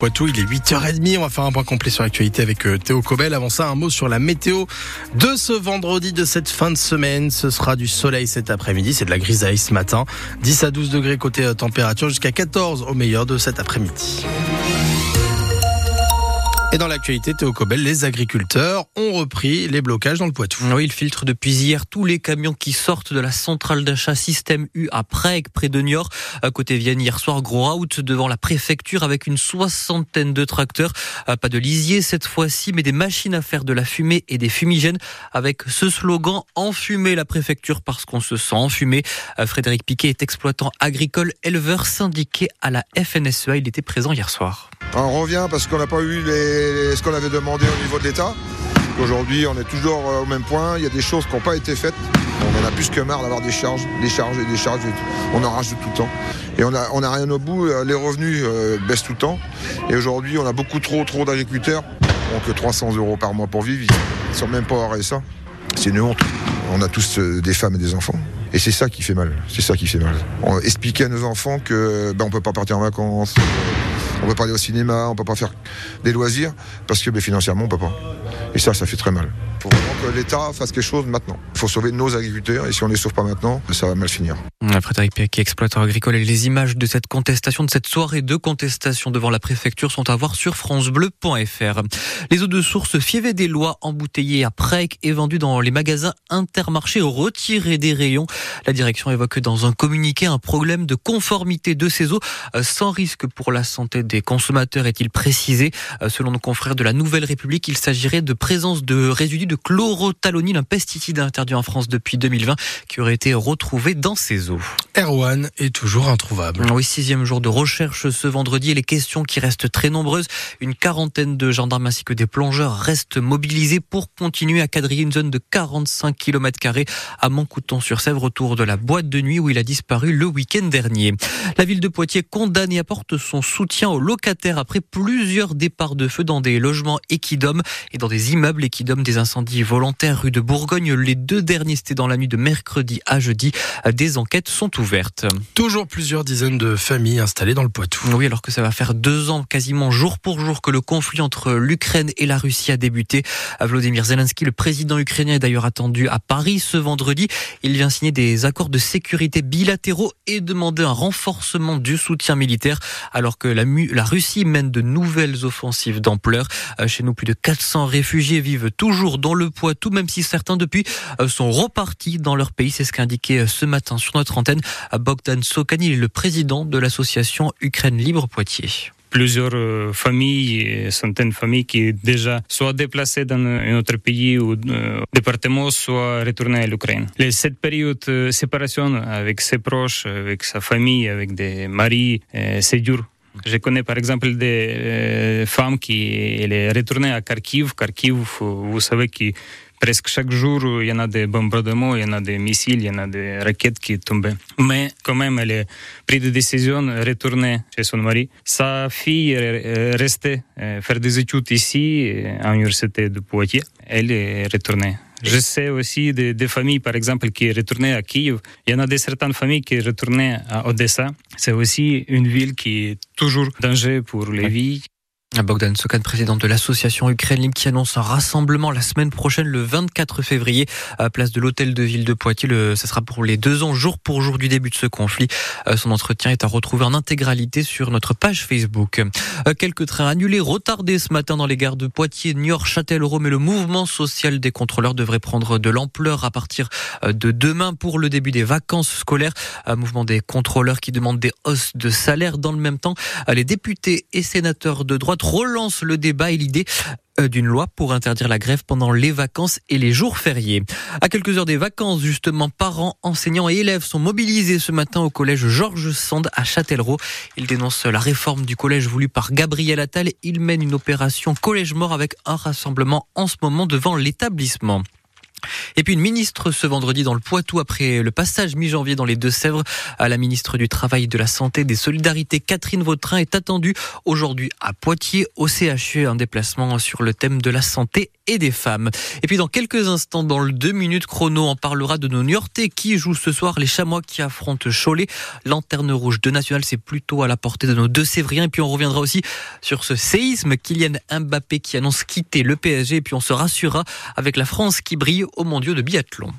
Poitou, il est 8h30, on va faire un point complet sur l'actualité avec euh, Théo Cobel. Avant ça, un mot sur la météo de ce vendredi, de cette fin de semaine. Ce sera du soleil cet après-midi, c'est de la grisaille ce matin. 10 à 12 degrés côté euh, température, jusqu'à 14 au meilleur de cet après-midi. Et dans l'actualité, Théo Cobel, les agriculteurs ont repris les blocages dans le Poitou. Oui, ils filtrent depuis hier tous les camions qui sortent de la centrale d'achat Système U à Prague, près de Niort. À côté Vienne, hier soir, gros out devant la préfecture avec une soixantaine de tracteurs. Euh, pas de lisier cette fois-ci, mais des machines à faire de la fumée et des fumigènes avec ce slogan Enfumer la préfecture parce qu'on se sent enfumé. Euh, Frédéric Piquet est exploitant agricole, éleveur syndiqué à la FNSEA. Il était présent hier soir. On revient parce qu'on n'a pas eu ce qu'on avait demandé au niveau de l'État. Aujourd'hui, on est toujours euh, au même point. Il y a des choses qui n'ont pas été faites. On en a plus que marre d'avoir des charges, des charges et des charges. On en rajoute tout le temps. Et on n'a a rien au bout. Euh, les revenus euh, baissent tout le temps. Et aujourd'hui, on a beaucoup trop, trop d'agriculteurs qui n'ont que 300 euros par mois pour vivre. Ils ne sont même pas au RSA. C'est une honte. On a tous des femmes et des enfants. Et c'est ça qui fait mal. C'est ça qui fait mal. On expliquer à nos enfants que ben, on peut pas partir en vacances. On peut pas aller au cinéma, on peut pas faire des loisirs, parce que financièrement, on peut pas. Et ça, ça fait très mal. Il faut vraiment que l'État fasse quelque chose maintenant. Il faut sauver nos agriculteurs, et si on les sauve pas maintenant, ça va mal finir. Frédéric Piquet, exploiteur agricole, et les images de cette contestation, de cette soirée de contestation devant la préfecture sont à voir sur francebleu.fr. Les eaux de source Fievé des Lois embouteillées à Prec et vendues dans les magasins intermarchés retirées des rayons. La direction évoque dans un communiqué un problème de conformité de ces eaux euh, sans risque pour la santé des consommateurs, est-il précisé? Euh, selon nos confrères de la Nouvelle République, il s'agirait de présence de résidus de chlorothalonil, un pesticide interdit en France depuis 2020, qui aurait été retrouvé dans ces eaux. Erwan est toujours introuvable. Oui, sixième jour de recherche ce vendredi et les questions qui restent très nombreuses. Une quarantaine de gendarmes ainsi que des plongeurs restent mobilisés pour continuer à quadriller une zone de 45 km à Montcouton-sur-Sèvre autour de la boîte de nuit où il a disparu le week-end dernier. La ville de Poitiers condamne et apporte son soutien aux locataires après plusieurs départs de feu dans des logements Equidom et dans des immeubles Equidom des incendies volontaires rue de Bourgogne. Les deux derniers, c'était dans la nuit de mercredi à jeudi. Des enquêtes sont ouvertes. Toujours plusieurs dizaines de familles installées dans le Poitou. Oui, alors que ça va faire deux ans quasiment jour pour jour que le conflit entre l'Ukraine et la Russie a débuté. Vladimir Zelensky, le président ukrainien, est d'ailleurs attendu à Paris ce vendredi. Il vient signer des accords de sécurité bilatéraux et demander un renforcement du soutien militaire alors que la, la Russie mène de nouvelles offensives d'ampleur. Euh, chez nous, plus de 400 réfugiés vivent toujours dans le Poitou, même si certains depuis euh, sont repartis dans leur pays. C'est ce qu'a indiqué euh, ce matin sur notre antenne Bogdan Sokani, le président de l'association Ukraine Libre Poitiers plusieurs familles, centaines de familles qui déjà soit déplacées dans un autre pays ou département, soit retournées à l'Ukraine. Cette période de séparation avec ses proches, avec sa famille, avec des maris, c'est dur je connais par exemple des euh, femmes qui elle est retournée à Kharkiv. Kharkiv, vous savez que presque chaque jour, il y a des bombardements, il y a des missiles, il y a des raquettes qui tombent. Mais quand même, elle a pris des décisions retourner chez son mari. Sa fille est restée euh, faire des études ici, à l'université de Poitiers. Elle est retournée je sais aussi des, familles, par exemple, qui retournaient à Kiev. Il y en a des certaines familles qui retournaient à Odessa. C'est aussi une ville qui est toujours danger pour les vies. Bogdan Sokan, président de l'association Ukraine Libre, qui annonce un rassemblement la semaine prochaine, le 24 février, à place de l'hôtel de ville de Poitiers. Le, ce sera pour les deux ans, jour pour jour du début de ce conflit. Euh, son entretien est à retrouver en intégralité sur notre page Facebook. Euh, quelques trains annulés, retardés ce matin dans les gares de Poitiers, Niort, Châtellerault, mais le mouvement social des contrôleurs devrait prendre de l'ampleur à partir euh, de demain pour le début des vacances scolaires. Un mouvement des contrôleurs qui demande des hausses de salaire. Dans le même temps, les députés et sénateurs de droite relance le débat et l'idée euh, d'une loi pour interdire la grève pendant les vacances et les jours fériés. À quelques heures des vacances, justement, parents, enseignants et élèves sont mobilisés ce matin au collège Georges Sand à Châtellerault. Ils dénoncent la réforme du collège voulue par Gabriel Attal. Ils mènent une opération collège mort avec un rassemblement en ce moment devant l'établissement. Et puis une ministre ce vendredi dans le Poitou après le passage mi-janvier dans les Deux-Sèvres. À la ministre du Travail, de la Santé, des Solidarités, Catherine Vautrin, est attendue aujourd'hui à Poitiers au CHU, un déplacement sur le thème de la santé et des femmes. Et puis dans quelques instants, dans le 2 minutes chrono, on parlera de nos Niortais qui jouent ce soir les Chamois qui affrontent Cholet. Lanterne rouge de National, c'est plutôt à la portée de nos deux Sévriens. Et puis on reviendra aussi sur ce séisme. Kylian Mbappé qui annonce quitter le PSG. Et puis on se rassurera avec la France qui brille au mondiaux de biathlon.